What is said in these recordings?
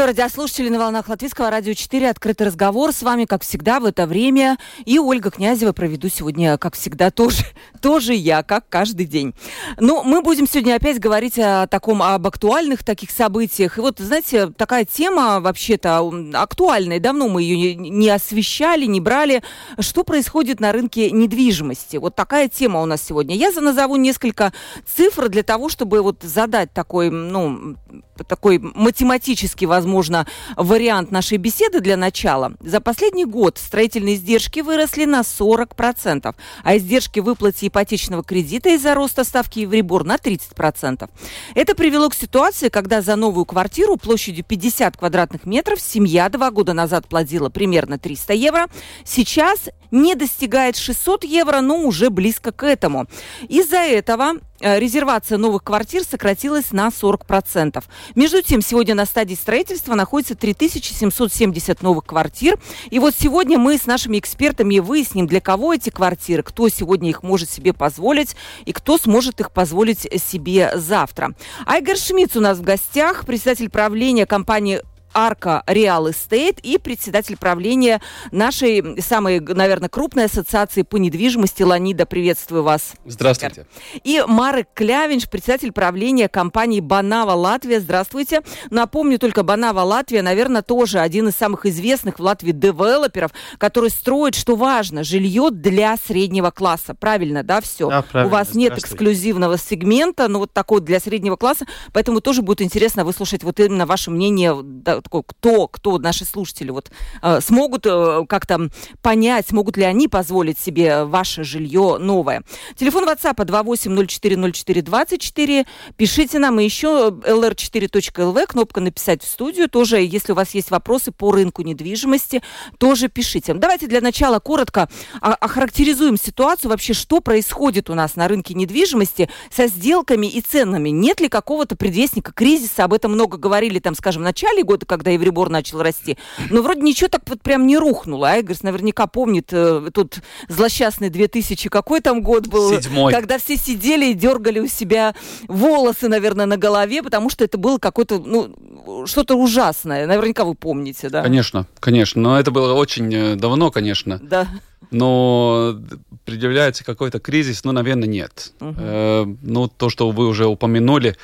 Приветствую радиослушателей на волнах Латвийского радио 4. Открытый разговор. С вами, как всегда, в это время. И Ольга Князева проведу сегодня, как всегда, тоже, тоже я, как каждый день. Но мы будем сегодня опять говорить о таком, об актуальных таких событиях. И вот, знаете, такая тема вообще-то актуальная. Давно мы ее не освещали, не брали. Что происходит на рынке недвижимости? Вот такая тема у нас сегодня. Я назову несколько цифр для того, чтобы вот задать такой, ну, такой математический, возможно, вариант нашей беседы для начала. За последний год строительные издержки выросли на 40%, а издержки выплаты ипотечного кредита из-за роста ставки Евребор на 30%. Это привело к ситуации, когда за новую квартиру площадью 50 квадратных метров семья два года назад платила примерно 300 евро. Сейчас не достигает 600 евро, но уже близко к этому. Из-за этого резервация новых квартир сократилась на 40%. Между тем, сегодня на стадии строительства находится 3770 новых квартир. И вот сегодня мы с нашими экспертами выясним, для кого эти квартиры, кто сегодня их может себе позволить и кто сможет их позволить себе завтра. Айгер Шмидц у нас в гостях, председатель правления компании Арка Реал Эстейт и председатель правления нашей самой, наверное, крупной ассоциации по недвижимости Ланида. Приветствую вас. Здравствуйте. И Марек Клявинш, председатель правления компании Банава Латвия. Здравствуйте. Напомню только, Банава Латвия, наверное, тоже один из самых известных в Латвии девелоперов, который строит, что важно, жилье для среднего класса. Правильно, да, все? Да, правильно. У вас нет эксклюзивного сегмента, но вот такой для среднего класса, поэтому тоже будет интересно выслушать вот именно ваше мнение такой, кто, кто наши слушатели вот э, смогут э, как-то понять, смогут ли они позволить себе ваше жилье новое. Телефон WhatsApp 28040424. Пишите нам и еще lr4.lv, кнопка «Написать в студию». Тоже, если у вас есть вопросы по рынку недвижимости, тоже пишите. Давайте для начала коротко охарактеризуем ситуацию вообще, что происходит у нас на рынке недвижимости со сделками и ценами. Нет ли какого-то предвестника кризиса? Об этом много говорили, там, скажем, в начале года, когда Евребор начал расти. Но вроде ничего так вот прям не рухнуло. Айгерс наверняка помнит э, тут злосчастный 2000, какой там год был, Седьмой. когда все сидели и дергали у себя волосы, наверное, на голове, потому что это было какое-то, ну, что-то ужасное. Наверняка вы помните, да? Конечно, конечно. Но это было очень э, давно, конечно. Да. Но предъявляется какой-то кризис, ну, наверное, нет. Мгм. Э, ну, то, что вы уже упомянули,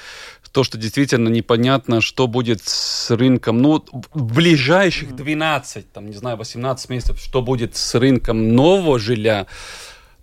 то, что действительно непонятно, что будет с рынком, ну, в ближайших 12, там, не знаю, 18 месяцев, что будет с рынком нового жилья,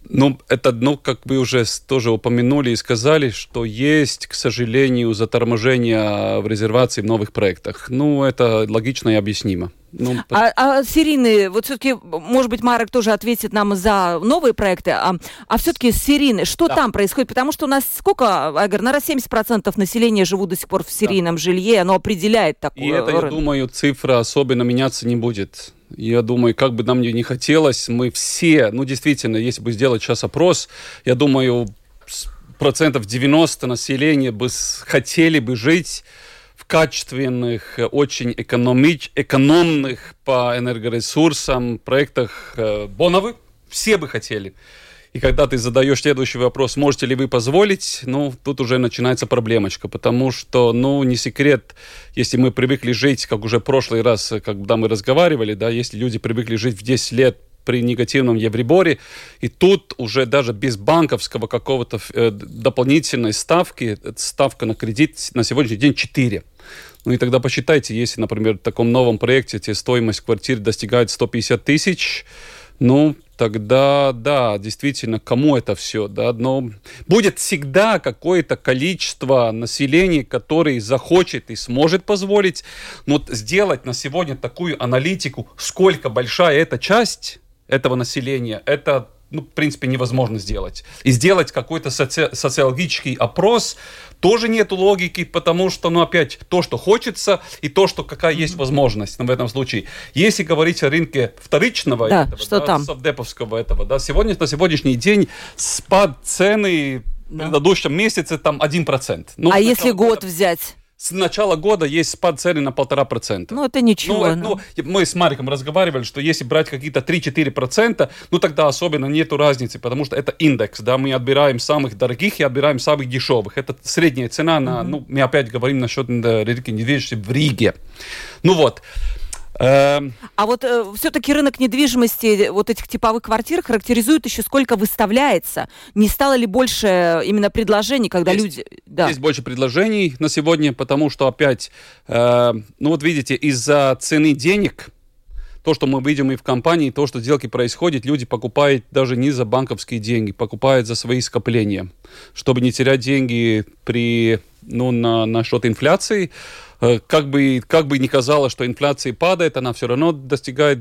ну, это, ну, как вы уже тоже упомянули и сказали, что есть, к сожалению, заторможение в резервации в новых проектах. Ну, это логично и объяснимо. Ну, А, а серийные, вот все-таки, может быть, Марек тоже ответит нам за новые проекты, а, а все-таки серийные, что Да. там происходит? Потому что у нас сколько, Айгар, наверное, 70% населения живут до сих пор в серийном жилье, оно определяет такое. И это, я рынок. думаю, цифра особенно меняться не будет. Я думаю, как бы нам ни не хотелось, мы все, ну, действительно, если бы сделать сейчас опрос, я думаю, процентов 90 населения бы хотели бы жить качественных, э, очень экономич, экономных по энергоресурсам проектах э, Боновы. Все бы хотели. И когда ты задаешь следующий вопрос, можете ли вы позволить, ну, тут уже начинается проблемочка, потому что, ну, не секрет, если мы привыкли жить, как уже в прошлый раз, э, когда мы разговаривали, да, если люди привыкли жить в 10 лет при негативном евреборе, и тут уже даже без банковского какого-то дополнительной ставки, ставка на кредит на сегодняшний день 4. Ну и тогда посчитайте, если, например, в таком новом проекте тебе стоимость квартиры достигает 150 тысяч, ну, тогда, да, действительно, кому это все, да, но будет всегда какое-то количество населения, который захочет и сможет позволить, но сделать на сегодня такую аналитику, сколько большая эта часть этого населения, это ну, в принципе, невозможно сделать. И сделать какой-то соци- социологический опрос тоже нет логики, потому что, ну, опять, то, что хочется, и то, что какая есть возможность ну, в этом случае. Если говорить о рынке вторичного, да, этого, что да, там? совдеповского этого, да, сегодня, на сегодняшний день спад цены Да. в предыдущем месяце там 1%. Ну, а если год года- взять? С начала года есть спад цены на полтора процента. Ну, это ничего. Ну, ну. ну, мы с Мариком разговаривали, что если брать какие-то 3-4%, ну тогда особенно нету разницы, потому что это индекс, да, мы отбираем самых дорогих и отбираем самых дешевых. Это средняя цена на, ну, мы опять говорим насчет э, рынка недвижимости в Риге. Ну вот. Эм, А вот все-таки рынок недвижимости, вот этих типовых квартир, характеризует еще сколько выставляется. Не стало ли больше э, именно предложений, когда Есть. люди... Да. Есть больше предложений на сегодня, потому что опять, э, ну вот видите, из-за цены денег, то, что мы видим и в компании, то, что сделки происходят, люди покупают даже не за банковские деньги, покупают за свои скопления, чтобы не терять деньги при, ну, на, на счет инфляции. Э, Как бы, как бы ни казалось, что инфляция падает, она все равно достигает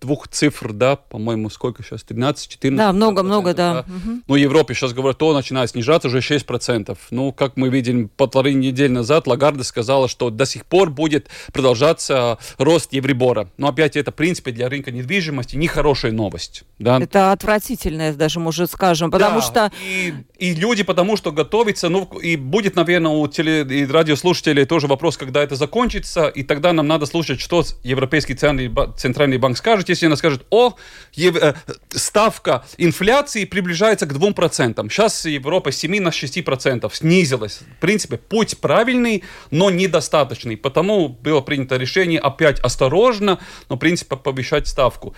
двух цифр, да, по-моему, сколько сейчас, 13, 14? Да, много-много, да. Мгм. ну, в Европе сейчас говорят, то начинает снижаться уже 6%. Ну, как мы видим, полторы недели назад Лагарда сказала, что до сих пор будет продолжаться рост Евребора. Но опять это, в принципе, для рынка недвижимости нехорошая новость. Да? Это отвратительное, даже, может, скажем, потому Да, что... И, и люди потому что готовятся, ну, и будет, наверное, у теле, и радиослушателей тоже вопрос, когда это закончится, и тогда нам надо слушать, что Европейский центральный банк скажет, если она скажет, о, э, ставка инфляции приближается к 2%. Сейчас Европа с 7 на 6% снизилась. В принципе, путь правильный, но недостаточный. Потому было принято решение опять осторожно, но, в принципе, повышать ставку.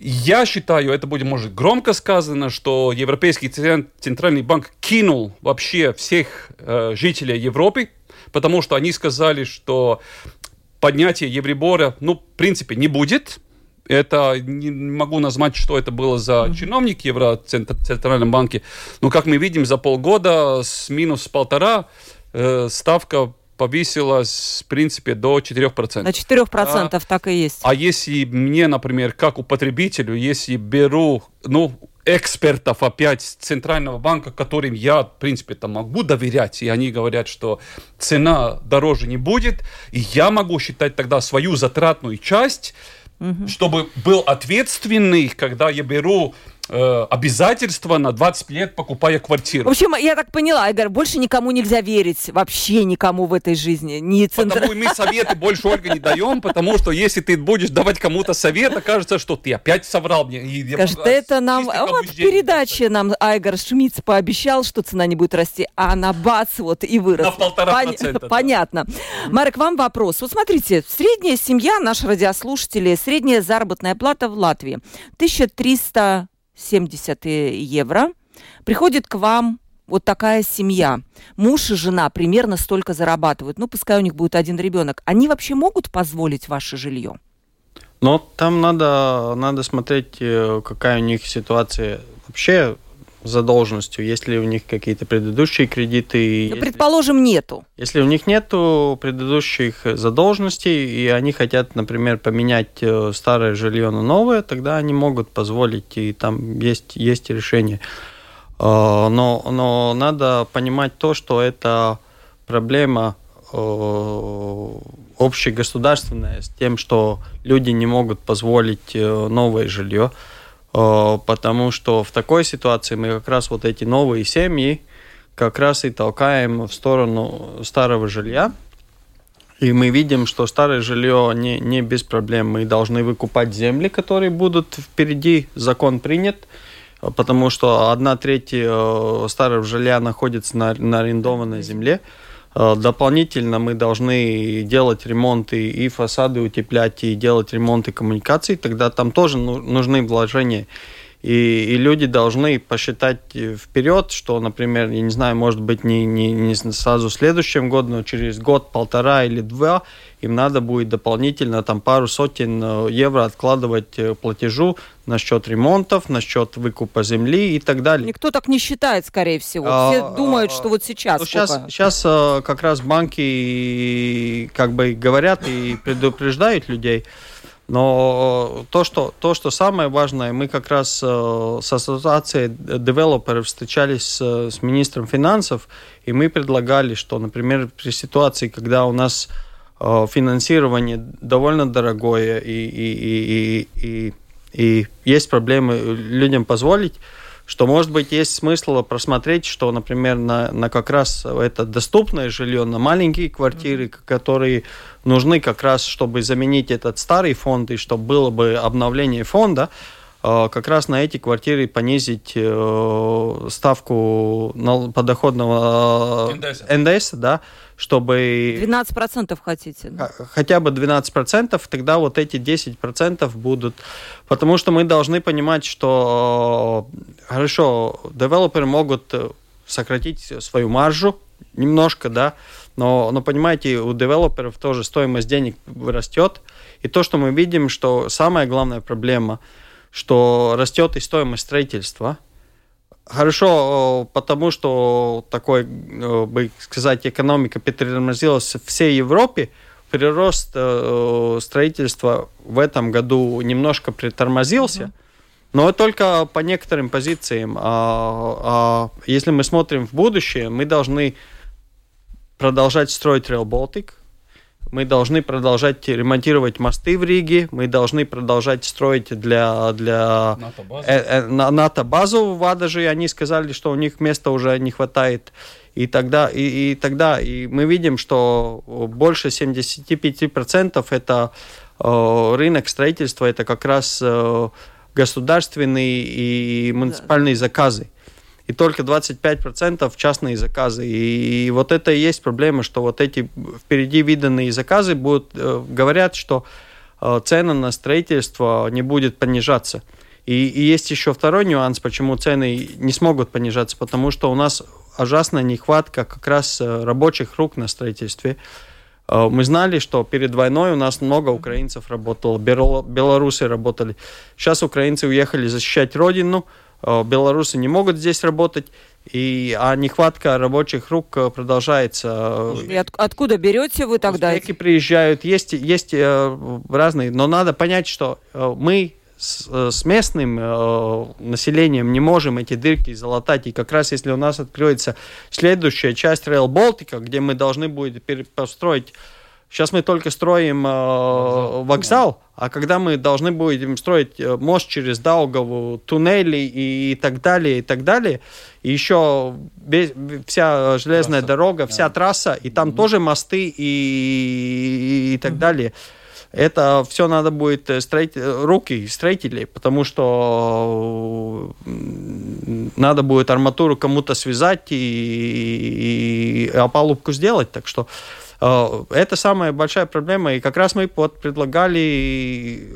Я считаю, это будет, может, громко сказано, что Европейский цен- центральный банк кинул вообще всех э, жителей Европы, потому что они сказали, что поднятие Евробора, ну, в принципе, не будет. Это не могу назвать, что это было за чиновник в Евроцентральном банке. Но, как мы видим, за полгода с минус полтора э, ставка повысилась, в принципе, до 4%. На 4% так и есть. А если мне, например, как у потребителю, если беру, ну, экспертов опять с Центрального банка, которым я, в принципе, там могу доверять, и они говорят, что цена дороже не будет, и я могу считать тогда свою затратную часть, чтобы был ответственный, когда я беру э, обязательства на 20 лет, покупая В квартиру. общем, я так поняла, Игорь, больше никому нельзя верить, вообще никому в этой жизни. Ни центр... Потому мы советы больше, Ольга, не даем, потому что если ты будешь давать кому-то совет, окажется, что ты опять соврал мне. И я Скажет, просто это нам... Вот в передаче нам Айгор Шмидц пообещал, что цена не будет расти, а она бац, вот и выросла. На полтора процента, да. Понятно. Марк, вам вопрос. Вот смотрите, средняя семья, наши радиослушатели, средняя заработная плата в Латвии 1370 евро. Приходит к вам вот такая семья. Муж и жена примерно столько зарабатывают. Ну, пускай у них будет один ребенок. Они вообще могут позволить ваше жилье? Но там надо, надо смотреть, э, какая у них ситуация вообще задолженностью, есть ли у них какие-то предыдущие кредиты. Если- предположим, нету. Если у них нету предыдущих задолженностей, и они хотят, например, поменять э, старое жилье на новое, тогда они могут позволить, и там есть, есть решение. Э, Но, но надо понимать то, что это проблема э, общегосударственная с тем, что люди не могут позволить новое жилье, потому что в такой ситуации мы как раз вот эти новые семьи, как раз и толкаем в сторону старого жилья. И мы видим, что старое жилье не, не без проблем. Мы должны выкупать земли, которые будут впереди. Закон принят, э, потому что одна треть э, старого жилья находится на, на арендованной земле. Э, Дополнительно мы должны делать ремонты и фасады утеплять, и делать ремонты коммуникаций. Тогда там тоже ну- нужны вложения. И, и люди должны посчитать э, вперед, что, например, я не знаю, может быть, не, не, не сразу в следующем году, но через год, полтора или два им надо будет дополнительно там пару сотен э, евро откладывать э, платежу на счет ремонтов, на счет выкупа земли и так далее. Никто так не считает, скорее всего. А, Все думают, а, что вот сейчас. Ну, сейчас, сколько- сейчас как раз банки как бы говорят и предупреждают людей, Но то, что, то, что самое важное, мы как раз с ассоциацией девелоперов встречались с, министром финансов, и мы предлагали, что, например, при ситуации, когда у нас финансирование довольно дорогое и, и, и, и, и есть проблемы людям позволить, что, может быть, есть смысл просмотреть, что, например, на, на как раз это доступное жилье, на маленькие квартиры, которые нужны как раз, чтобы заменить этот старый фонд, и чтобы было бы обновление фонда, как раз на эти квартиры понизить э, ставку подоходного НДС, да, чтобы... 12% хотите? Да? Хотя бы 12%, тогда вот эти 10% будут... Потому что мы должны понимать, что хорошо, девелоперы могут сократить свою маржу немножко, да, но, но понимаете, у девелоперов тоже стоимость денег растет. И то, что мы видим, что самая главная проблема, что растет и стоимость строительства – Хорошо, потому что такой, бы сказать, экономика притормозилась в всей Европе, прирост э, строительства в этом году немножко притормозился, но только по некоторым позициям. А, а если мы смотрим в будущее, мы должны продолжать строить Rail Baltic, мы должны продолжать ремонтировать мосты в Риге, мы должны продолжать строить для, для НАТО-базу. Э, э, НАТО-базу в Адаже, они сказали, что у них места уже не хватает. И тогда, и, и тогда и мы видим, что больше 75% это э, рынок строительства, это как раз э, государственные и муниципальные заказы и только 25% частные заказы. И, вот это и есть проблема, что вот эти впереди виданные заказы будут, э, говорят, что э, цена на строительство не будет понижаться. И, и есть еще второй нюанс, почему цены не смогут понижаться, потому что у нас ужасная нехватка как раз э, рабочих рук на строительстве. Мы знали, что перед войной у нас много украинцев работало, белорусы работали. Сейчас украинцы уехали защищать родину, белорусы не могут здесь работать, и, а нехватка рабочих рук э, продолжается. И от, откуда берете вы тогда? Узбеки приезжают, есть, есть э, разные, но надо понять, что мы с, с местным э, населением не можем эти дырки залатать. И как раз если у нас откроется следующая часть Rail Baltica, где мы должны будем построить Сейчас мы только строим э, вокзал, а когда мы должны будем строить э, мост через Даугаву, туннели и, и так далее, и так далее, и еще вся железная трасса. дорога, вся да. трасса, и там mm-hmm. тоже мосты и, и, и так mm-hmm. далее. Это все надо будет э, строить э, руки строителей, потому что надо будет арматуру кому-то связать и, и, и опалубку сделать. Так что Э, это самая большая проблема, и как раз мы вот предлагали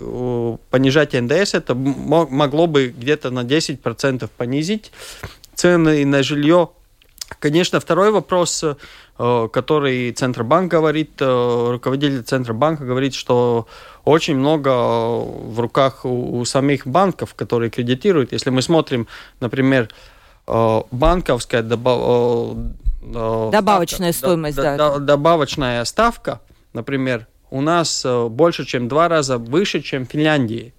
понижать НДС, это могло бы где-то на 10% понизить цены на жилье. Конечно, второй вопрос, э, который Центробанк говорит, руководитель Центробанка говорит, что очень много в руках у самих банков, которые кредитируют. Если мы смотрим, например, банковская Э, добавочная ставка, стоимость, да, да. Добавочная ставка, например, у нас э, больше, чем два раза выше, чем в Финляндии.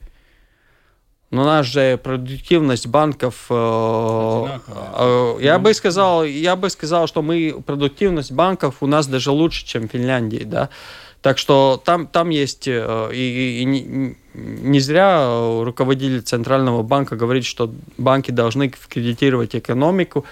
Но у нас же продуктивность банков, э, э, я бы сказал, я бы сказал, что мы продуктивность банков у нас даже лучше, чем в Финляндии, да. Так что там, там есть, и, и, и не, не зря руководитель Центрального банка говорит, что банки должны кредитировать экономику,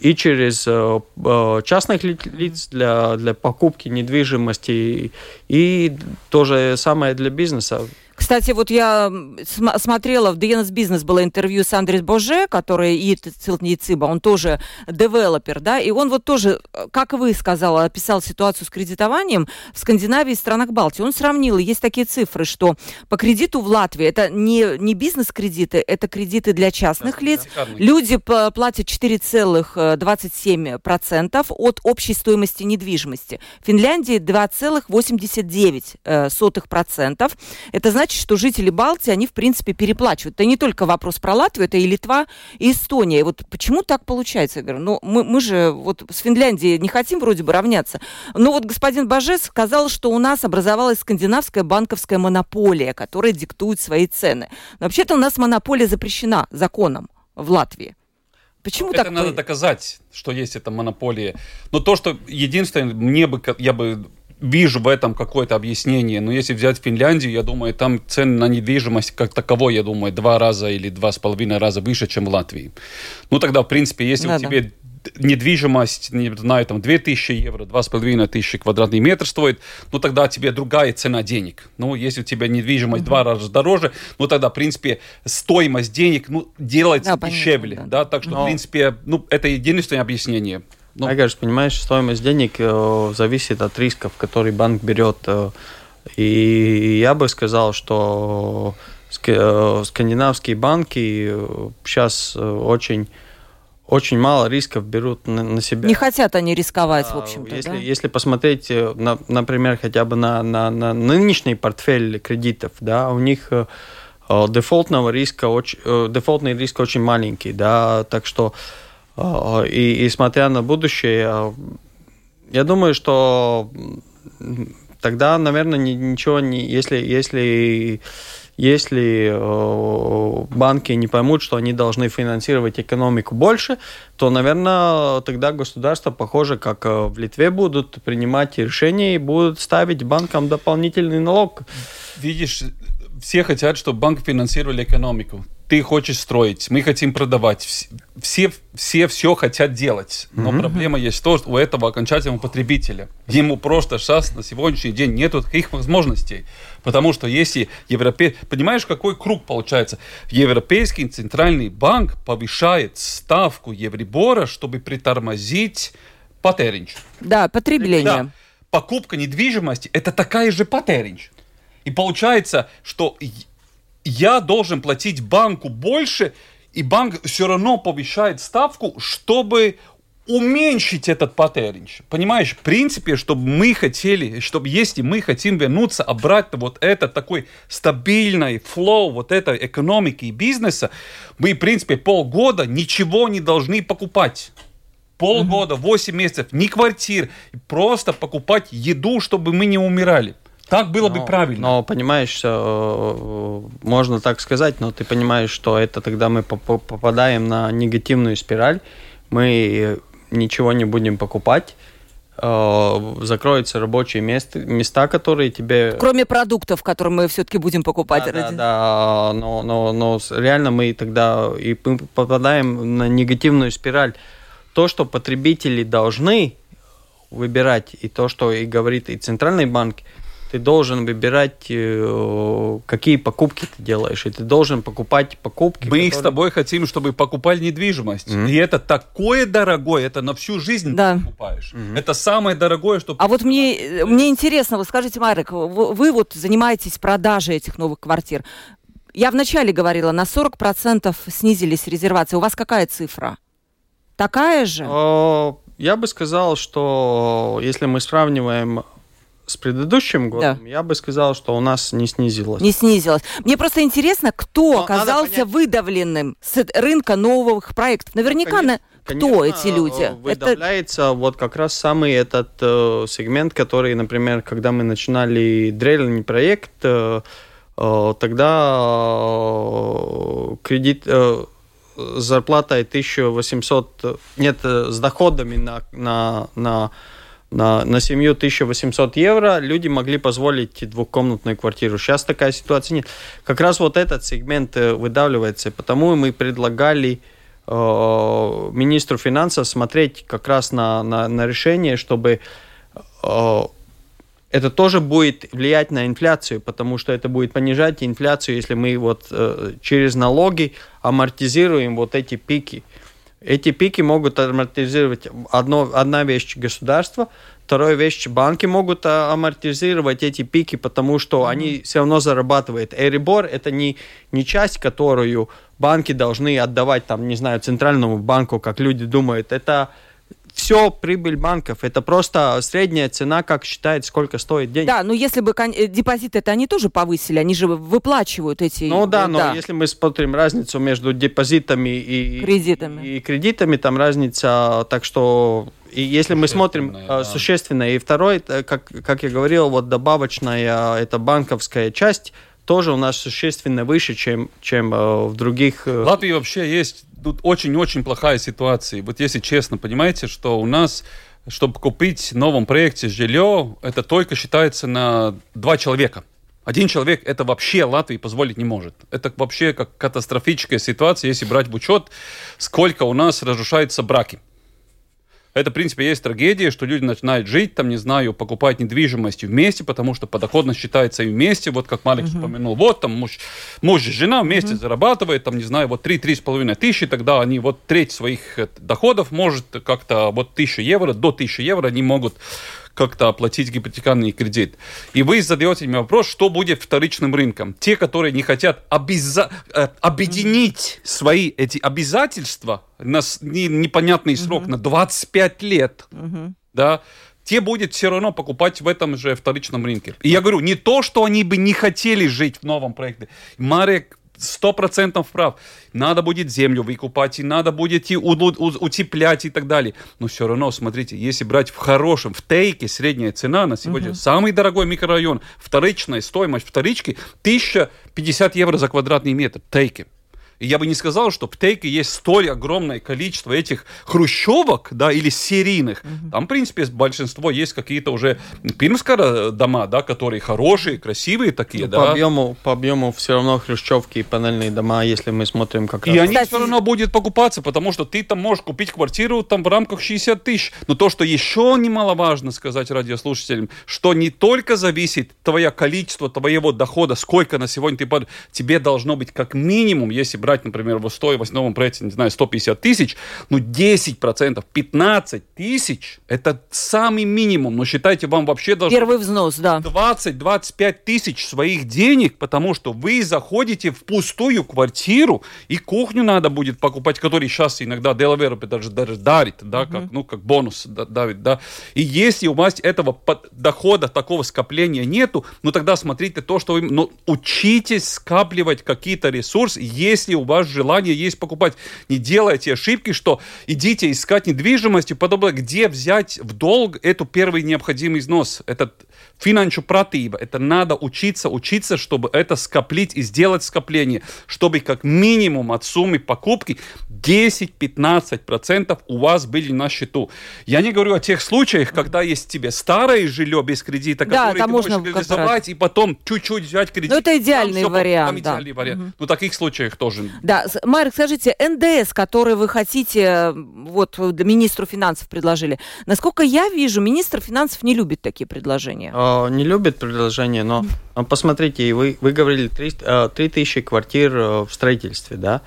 и через э, э, частных лиц для, для покупки недвижимости, и то же самое для бизнеса. Кстати, вот я см- смотрела, в DNS Business было интервью с Андрес Боже, который и Цилтнициба, он тоже девелопер, да, и он вот тоже, как вы сказала, описал ситуацию с кредитованием в Скандинавии и странах Балтии. Он сравнил, и есть такие цифры, что по кредиту в Латвии, это не, не бизнес-кредиты, это кредиты для частных да, лиц, да, люди платят 4,27% от общей стоимости недвижимости. В Финляндии 2,89%. Это значит, значит, что жители Балтии, они, в принципе, переплачивают. Это не только вопрос про Латвию, это и Литва, и Эстония. И вот почему так получается? Я говорю, ну, мы, мы же вот с Финляндией не хотим вроде бы равняться. Но вот господин Бажес сказал, что у нас образовалась скандинавская банковская монополия, которая диктует свои цены. Но вообще-то у нас монополия запрещена законом в Латвии. Почему ну, так? Это надо доказать, что есть эта монополия. Но то, что единственное, мне бы, я бы вижу в этом какое-то объяснение. Но если взять Финляндию, я думаю, там цены на недвижимость как таковой, я думаю, два раза или два с половиной раза выше, чем в Латвии. Ну тогда, в принципе, если да, у тебя недвижимость, не знаю, там 2000 евро, 2500 квадратный метр стоит, ну тогда тебе другая цена денег. Ну, если у тебя недвижимость mm-hmm. два раза дороже, ну тогда, в принципе, стоимость денег ну, делается да, дешевле. Понятно, да. да, так что, Но... в принципе, ну, это единственное объяснение. Ну, а, конечно, понимаешь, стоимость денег э, зависит от рисков, которые банк берет. Э, и я бы сказал, что э, скандинавские банки сейчас э, очень очень мало рисков берут на, на себя. Не хотят они рисковать, в общем-то. Если, да? если посмотреть, э, на, например, хотя бы на, на, на нынешний портфель кредитов, да, у них э, э, дефолтного риска очень, дефолтный риск очень маленький, да, так что и, и смотря на будущее, я думаю, что тогда, наверное, ничего не, если если если э, банки не поймут, что они должны финансировать экономику больше, то, наверное, тогда государство, похоже, как э, в Литве, будут принимать решения и будут ставить банкам дополнительный налог. Видишь, все хотят, чтобы банки финансировали экономику ты хочешь строить, мы хотим продавать. Все, все все хотят делать. Но mm-hmm. проблема есть то, что у этого окончательного потребителя. Ему просто сейчас на сегодняшний день нет таких возможностей. Потому что если Европе... Понимаешь, какой круг получается? Европейский центральный банк повышает ставку Евробора, чтобы притормозить потеринч. Да, потребление. Да. Покупка недвижимости – это такая же patēriņš. И получается, что я должен платить банку больше, и банк все равно повышает ставку, чтобы уменьшить этот patēriņš. Понимаешь, в принципе, чтобы мы хотели, чтобы если мы хотим вернуться обратно вот это такой стабильный flow вот этой экономики и бизнеса, мы, в принципе, полгода ничего не должны покупать. Полгода, 8 месяцев, ни квартир, просто покупать еду, чтобы мы не умирали. Так было но, бы правильно. Но понимаешь, э, можно так сказать, но ты понимаешь, что это тогда мы попадаем на негативную спираль, мы ничего не будем покупать, э, закроются рабочие места, места, которые тебе... Кроме продуктов, которые мы все-таки будем покупать. Да, ради... да, да, но, но, но реально мы тогда и попадаем на негативную спираль. То, что потребители должны выбирать, и то, что и говорит и Центральный банк, ты должен выбирать, э, какие покупки ты делаешь, и ты должен покупать покупки. Мы которые... их с тобой хотим, чтобы покупали недвижимость. Mm-hmm. И это такое дорогое, это на всю жизнь да. ты покупаешь. Mm-hmm. Это самое дорогое, что... А вот мне, мне интересно, вы скажите, Марик, вы, вы вот занимаетесь продажей этих новых квартир. Я вначале говорила, на 40% снизились резервации. У вас какая цифра? Такая же? Я бы сказал, что если мы сравниваем с предыдущим годом, да. я бы сказал, что у нас не снизилось. Не снизилось. Мне просто интересно, кто Но оказался выдавленным с рынка новых проектов. Наверняка ну, конечно, кто конечно, эти люди? Выдавляется Это... вот как раз самый этот э, сегмент, который, например, когда мы начинали дрельный проект, э, э, тогда э, кредит... Э, зарплата 1800, нет, с доходами на, на, на на, на семью 1800 евро люди могли позволить двухкомнатную квартиру. Сейчас такая ситуация нет. Как раз вот этот сегмент э, выдавливается, потому мы предлагали э, министру финансов смотреть как раз на, на, на решение, чтобы э, это тоже будет влиять на инфляцию, потому что это будет понижать инфляцию, если мы вот э, через налоги амортизируем вот эти пики. Эти пики могут амортизировать одно, одна вещь государства, вторая вещь банки могут а, амортизировать эти пики, потому что mm-hmm. они все равно зарабатывают. Эрибор это не, не часть, которую банки должны отдавать, там, не знаю, центральному банку, как люди думают. Это все прибыль банков. Это просто средняя цена, как считает, сколько стоит денег. Да, но если бы э, депозиты это они тоже повысили, они же выплачивают эти... Ну да, но да. если мы смотрим разницу между депозитами и кредитами, и, и кредитами там разница, так что и если мы смотрим да. существенно, и второй, э, как, как я говорил, вот добавочная, это банковская часть, тоже у нас существенно выше, чем, чем э, в других... В Латвии вообще есть тут очень-очень плохая ситуация. Вот если честно, понимаете, что у нас, чтобы купить в новом проекте жилье, это только считается на два человека. Один человек это вообще Латвии позволить не может. Это вообще как катастрофическая ситуация, если брать в учет, сколько у нас разрушаются браки. Это, в принципе, есть трагедия, что люди начинают жить, там, не знаю, покупать недвижимость вместе, потому что подоходность считается и вместе, вот как Малик uh-huh. вспомянул, вот там муж, муж и жена вместе uh-huh. зарабатывают, там, не знаю, вот 3-3,5 тысячи, тогда они вот треть своих э, доходов может как-то вот 1000 евро, до 1000 евро они могут как-то оплатить гипотекарный кредит. И вы задаете мне вопрос, что будет вторичным рынком. Те, которые не хотят обяза- э, объединить свои эти обязательства на не, непонятный срок, на 25 лет, да, те будет все равно покупать в этом же вторичном рынке. И я говорю, не то, что они бы не хотели жить в новом проекте. Марек сто процентов прав. Надо будет землю выкупать, и надо будет и утеплять и так далее. Но все равно, смотрите, если брать в хорошем, в тейке средняя цена на сегодня, угу. самый дорогой микрорайон, вторичная стоимость вторички 1050 евро за квадратный метр, тейки. И я бы не сказал, что в Тейке есть столь огромное количество этих хрущевок, да, или серийных. Mm-hmm. Там, в принципе, большинство есть какие-то уже пирмскара дома, да, которые хорошие, красивые такие, ну, да. По объему, по объему все равно хрущевки и панельные дома, если мы смотрим как раз. И они все равно будут покупаться, потому что ты там можешь купить квартиру там в рамках 60 тысяч. Но то, что еще немаловажно сказать радиослушателям, что не только зависит твое количество твоего дохода, сколько на сегодня ты тебе должно быть как минимум, если брать брать, например, в 108 проекте, не знаю, 150 тысяч, ну 10%, 15 тысяч, это самый минимум. Но считайте, вам вообще должно... Первый взнос, да. 20-25 тысяч своих денег, потому что вы заходите в пустую квартиру, и кухню надо будет покупать, который сейчас иногда Делавер даже, даже дарит, да, uh-huh. как, ну, как бонус давит, да. И если у вас этого дохода, такого скопления нету, ну тогда смотрите то, что вы... Ну, учитесь скапливать какие-то ресурсы, если у вас желание есть покупать. Не делайте ошибки, что идите искать недвижимость и подобное, где взять в долг эту первый необходимый износ, этот финансовую pratība. Это надо учиться, учиться, чтобы это скоплить и сделать скопление, чтобы как минимум от суммы покупки 10-15% у вас были на счету. Я не говорю о тех случаях, когда есть тебе старое жилье без кредита, да, которое ты можно можешь реализовать и потом чуть-чуть взять кредит. Ну, это идеальный там, вариант. Там идеальный да. вариант. Угу. Ну, таких случаях тоже. Да, Марк, скажите, НДС, который вы хотите, вот министру финансов предложили, насколько я вижу, министр финансов не любит такие предложения. А, не любит предложения, но посмотрите, вы, вы говорили 3, 3 тысячи квартир э, в строительстве, да?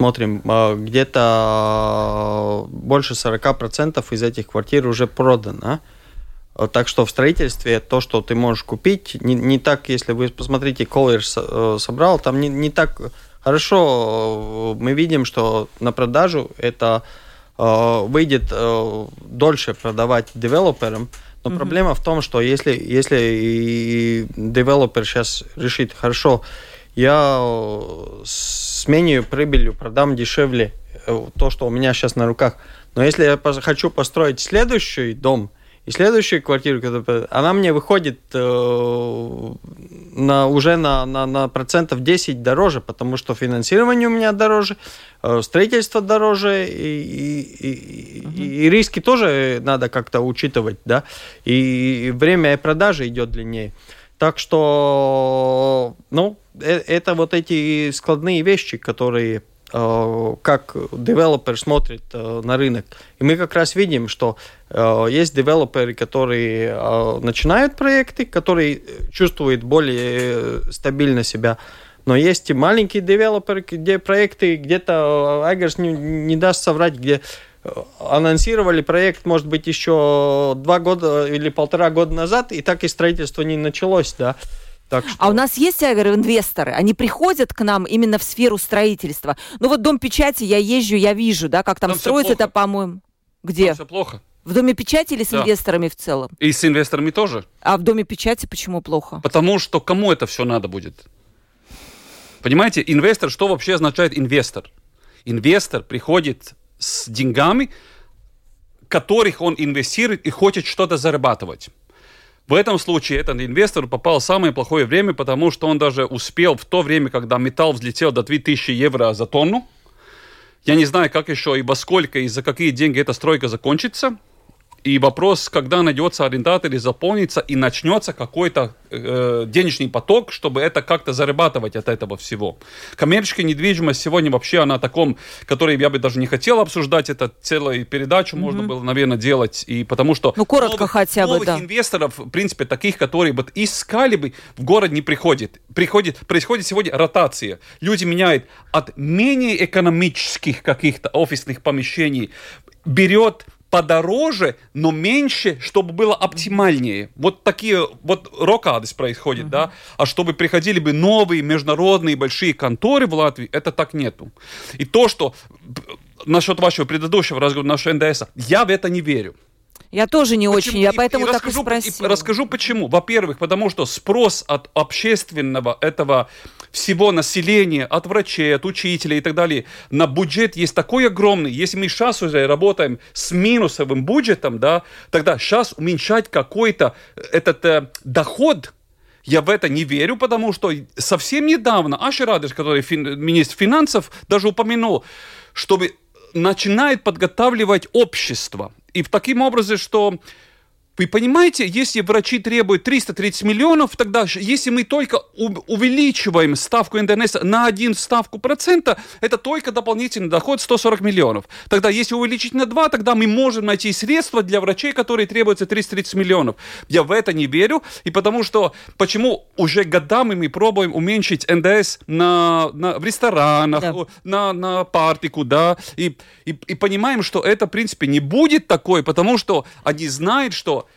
Смотрим, а, где-то больше 40% из этих квартир уже продано. Так что в строительстве то, что ты можешь купить, не, не так, если вы посмотрите, Коллер э, собрал, там не, не так хорошо. Мы видим, что на продажу это э, выйдет э, дольше продавать девелоперам, но mm-hmm. проблема в том, что если, если девелопер сейчас решит, хорошо, я сменю прибылью, продам дешевле э, то, что у меня сейчас на руках. Но если я хочу построить следующий дом и следующую квартиру, она мне выходит э, на, уже на, на, на процентов 10 дороже, потому что финансирование у меня дороже, э, строительство дороже, и, и, и, угу. и риски тоже надо как-то учитывать, да, и время продажи идет длиннее. Так что, ну, э, это вот эти складные вещи, которые э, как девелопер смотрит э, на рынок. И мы как раз видим, что есть девелоперы, которые начинают проекты, которые чувствуют более стабильно себя. Но есть и маленькие девелоперы, где проекты где-то, Айгерс не, не даст соврать, где анонсировали проект, может быть, еще два года или полтора года назад, и так и строительство не началось, да. Так что... А у нас есть, я говорю, инвесторы, они приходят к нам именно в сферу строительства. Ну вот Дом печати, я езжу, я вижу, да, как там, там строится это, по-моему. Где? Там все плохо. В Доме печати или с Да. инвесторами в целом? И с инвесторами тоже. А в Доме печати почему плохо? Потому что кому это все надо будет? Понимаете, инвестор, что вообще означает инвестор? Инвестор приходит с деньгами, которых он инвестирует и хочет что-то зарабатывать. В этом случае этот инвестор попал в самое плохое время, потому что он даже успел в то время, когда металл взлетел до 2000 евро за тонну. Я не знаю, как еще и во сколько и за какие деньги эта стройка закончится. И вопрос, когда найдется арендатор и заполнится, и начнется какой-то э, денежный поток, чтобы это как-то зарабатывать от этого всего. Коммерческая недвижимость сегодня вообще она о таком, который я бы даже не хотел обсуждать, это целую передачу можно было, наверное, делать, и потому что Ну, коротко хотя бы, новых да. инвесторов, в принципе, таких, которые вот искали бы, в город не приходит. Приходит, происходит сегодня ротация. Люди меняют от менее экономических каких-то офисных помещений, берет подороже, но меньше, чтобы было оптимальнее. Вот такие, вот рокадис происходит, да. А чтобы приходили бы новые международные большие конторы в Латвии, это так нету. И то, что насчет вашего предыдущего разговора, нашего НДС, я в это не верю. Я тоже не очень, я И- поэтому так и расскажу, спросила. расскажу почему. Во-первых, потому что спрос от общественного этого всего населения, от врачей, от учителей и так далее, на бюджет есть такой огромный. Если мы сейчас уже работаем с минусовым бюджетом, да, тогда сейчас уменьшать какой-то этот э, доход, я в это не верю, потому что совсем недавно Аши Радыш, который фин- министр финансов, даже упомянул, чтобы начинает подготавливать общество. И в таким образом, что вы понимаете, если врачи требуют 330 миллионов, тогда если мы только увеличиваем ставку НДНС на один ставку процента, это только дополнительный доход 140 миллионов. Тогда если увеличить на 2, тогда мы можем найти средства для врачей, которые требуются 330 миллионов. Я в это не верю, и потому что, почему уже годами мы пробуем уменьшить НДС на, на- в ресторанах, Да. на, на партику, да, и, и, и понимаем, что это, в принципе, не будет такой, потому что они знают, что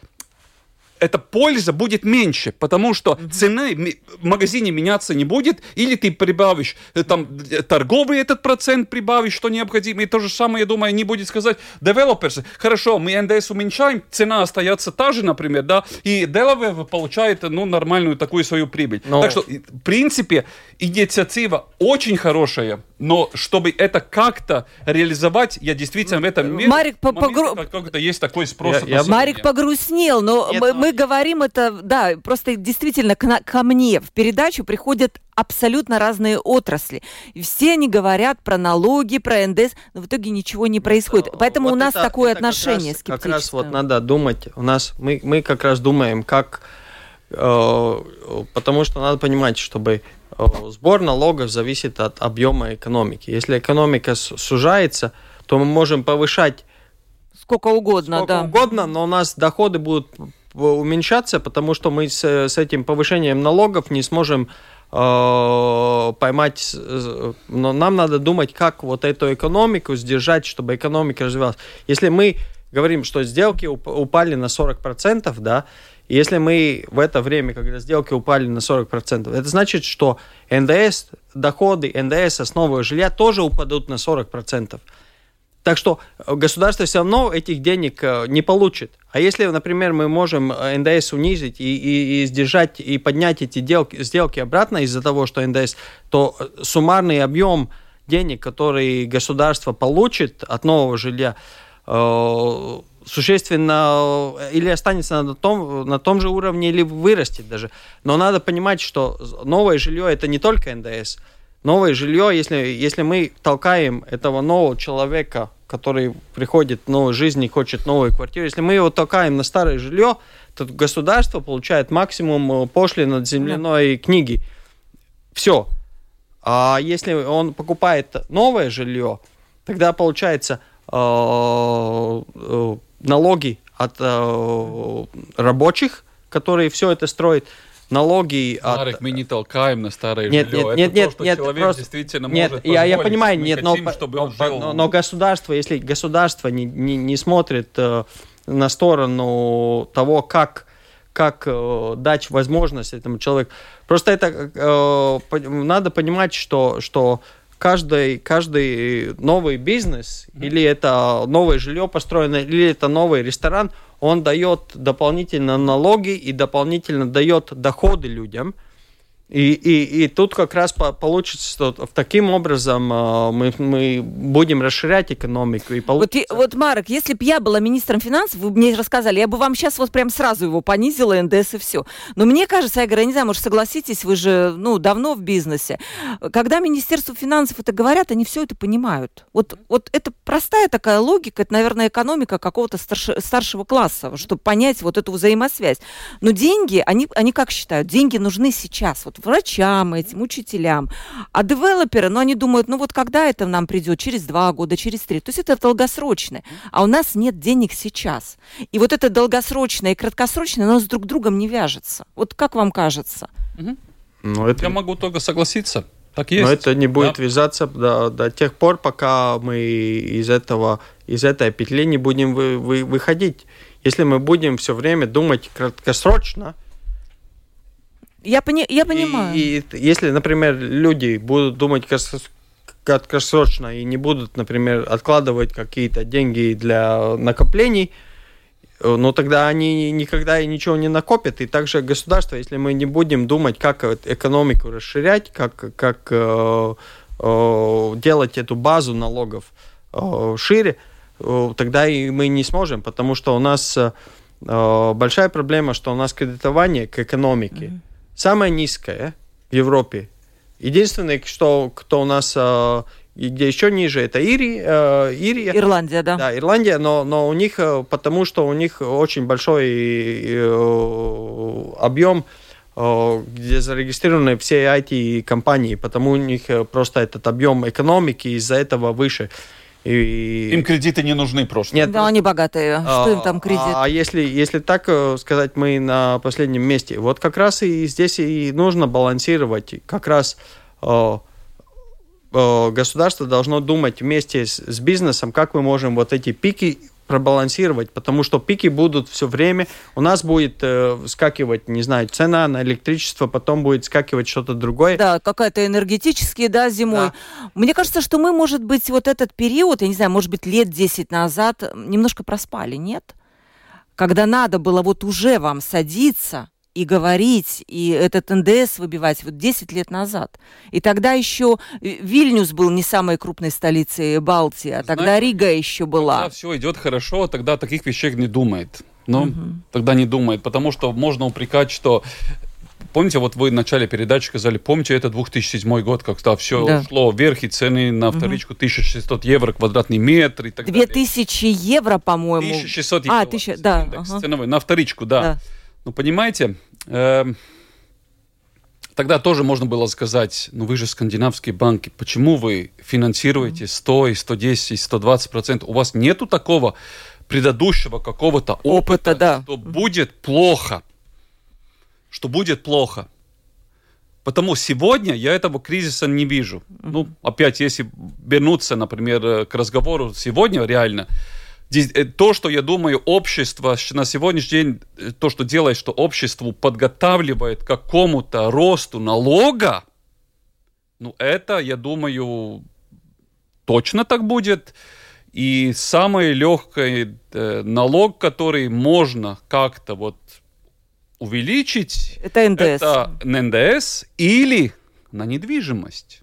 эта польза будет меньше, потому что цена ми- в магазине меняться не будет, или ты прибавишь, э, там, э, торговый этот процент прибавишь, что необходимо, и то же самое, я думаю, не будет сказать девелоперс, хорошо, мы НДС уменьшаем, цена остается та же, например, да, и Delaware получает, ну, нормальную такую свою прибыль. Но- Так что, в принципе, инициатива очень хорошая, но чтобы это как-то реализовать, я действительно в этом Марик, по- моменте погру- как- как-то есть такой спрос. Я- я-. Марик погрустнел, но Нет, мы, ну- мы говорим это, да, просто действительно к на- ко мне в передачу приходят абсолютно разные отрасли. И все они говорят про налоги, про НДС, но в итоге ничего не происходит. Поэтому Вот у нас это- такое это как отношение раз- Как раз вот надо думать, у нас, мы, мы как раз думаем, как, э, потому что надо понимать, чтобы э, сбор налогов зависит от объема экономики. Если экономика сужается, то мы можем повышать Сколько угодно, сколько да. угодно, но у нас доходы будут уменьшаться, потому что мы с, с этим повышением налогов не сможем э, поймать, э, но нам надо думать, как вот эту экономику сдержать, чтобы экономика развивалась. Если мы говорим, что сделки уп- упали на 40%, да, и если мы в это время, когда сделки упали на 40%, это значит, что НДС, доходы НДС основы жилья тоже упадут на 40%. Так что э, государство все равно этих денег э, не получит. А если, например, мы можем э, НДС унизить и, и, и сдержать, и поднять эти делки, сделки обратно из-за того, что НДС, то суммарный объем денег, который государство получит от нового жилья, существенно или останется на том, на том же уровне, или вырастет даже. Но надо понимать, что новое жилье это не только НДС. Новое жилье, если, если мы толкаем этого нового человека, который приходит в новую жизнь и хочет новую квартиру, если мы его толкаем на старое жилье, то государство получает максимум э, пошлин от земляной книги. Все. А если он покупает новое жилье, тогда получается э, э, налоги от рабочих, которые все это строят, налоги от... Марик, мы не толкаем на старое Нет, жилье. нет, Это нет, то, нет, что нет, человек просто- действительно Нет, может я, я понимаю, Мы нет, но, хотим, чтобы но, он жил. но- но государство, если государство не, не, не смотрит э, на сторону того, как, как э, дать возможность этому человеку, просто это э, по- надо понимать, что, что каждый, каждый новый бизнес, mm-hmm. или это новое жилье построено, или это новый ресторан, он дает дополнительно налоги и дополнительно дает доходы людям. И, и, и тут как раз по, получится, что таким образом э, мы, мы будем расширять экономику. И получится... вот, вот, Марок, если бы я была министром финансов, вы бы мне рассказали, я бы вам сейчас вот прям сразу его понизила, НДС и все. Но мне кажется, я говорю, я не знаю, может, согласитесь, вы же ну, давно в бизнесе. Когда Министерство финансов это говорят, они все это понимают. Вот, вот это простая такая логика, это, наверное, экономика какого-то старше, старшего класса, чтобы понять вот эту взаимосвязь. Но деньги, они, они как считают? Деньги нужны сейчас. Вот врачам этим, учителям. А девелоперы, ну, они думают, ну, вот когда это нам придет? Через два года, через три. То есть это долгосрочное. А у нас нет денег сейчас. И вот это долгосрочное и краткосрочное, оно с друг другом не вяжется. Вот как вам кажется? Ну, это... Я могу только согласиться. Так есть. Но это не будет да. вязаться до, до тех пор, пока мы из этого из этой петли не будем вы, вы, выходить. Если мы будем все время думать краткосрочно, я, пони я понимаю. И, и если, например, люди будут думать краткосрочно и не будут, например, откладывать какие-то деньги для накоплений, э, ну тогда они никогда и ничего не накопят. И также государство, если мы не будем думать, как экономику расширять, как, как э, э, делать эту базу налогов э, шире, э, тогда и мы не сможем, потому что у нас э, большая проблема, что у нас кредитование к экономике. Mm-hmm самая низкая в Европе. Единственное, что кто у нас э, где еще ниже, это Ири, э, Ирия. Ирландия, да. Да, Ирландия, но, но у них, э, потому что у них очень большой э, объем, э, где зарегистрированы все IT-компании, потому у них просто этот объем экономики из-за этого выше. И... Им кредиты не нужны просто. Нет, да, они богатые. Что а, им там кредит? А если, если так э, сказать, мы на последнем месте. Вот как раз и здесь и нужно балансировать. Как раз э, э, государство должно думать вместе с, с бизнесом, как мы можем вот эти пики пробалансировать, потому что пики будут все время. У нас будет э, скакивать, не знаю, цена на электричество, потом будет скакивать что-то другое. Да, какая-то энергетические, да, зимой. Да. Мне кажется, что мы, может быть, вот этот период, я не знаю, может быть, лет 10 назад немножко проспали, нет? Когда надо было вот уже вам садиться и говорить, и этот НДС выбивать вот 10 лет назад. И тогда еще Вильнюс был не самой крупной столицей Балтии, а тогда Рига еще была. Когда все идет хорошо, тогда таких вещей не думает. Ну, угу. тогда не думает, потому что можно упрекать, что Помните, вот вы в начале передачи сказали, помните, это 2007 год, когда все да. шло вверх, и цены на вторичку 1600 евро квадратный метр и так 2000 далее. евро, по-моему. 1600 евро. А, 1000, да. ага. ценовой, на вторичку, да. да. Ну, понимаете, э, тогда тоже можно было сказать, ну вы же скандинавские банки, почему вы финансируете 100, и 110, и 120 процентов? У вас нету такого предыдущего какого-то опыта, опыта да. что будет плохо. Что будет плохо. Потому сегодня я этого кризиса не вижу. Ну, опять, если вернуться, например, э, к разговору сегодня реально, то, что я думаю, общество на сегодняшний день, э, то, что делает, что обществу подготавливает к какому-то росту налога, ну, это, я думаю, точно так будет. И самый легкий э, налог, который можно как-то вот увеличить, это НДС. Это НДС или на недвижимость.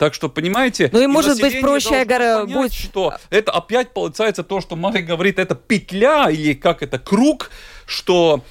Так что, понимаете... Ну и, может быть, проще, я говорю, будет... что это опять получается то, что Мария говорит, это петля или как это, круг, что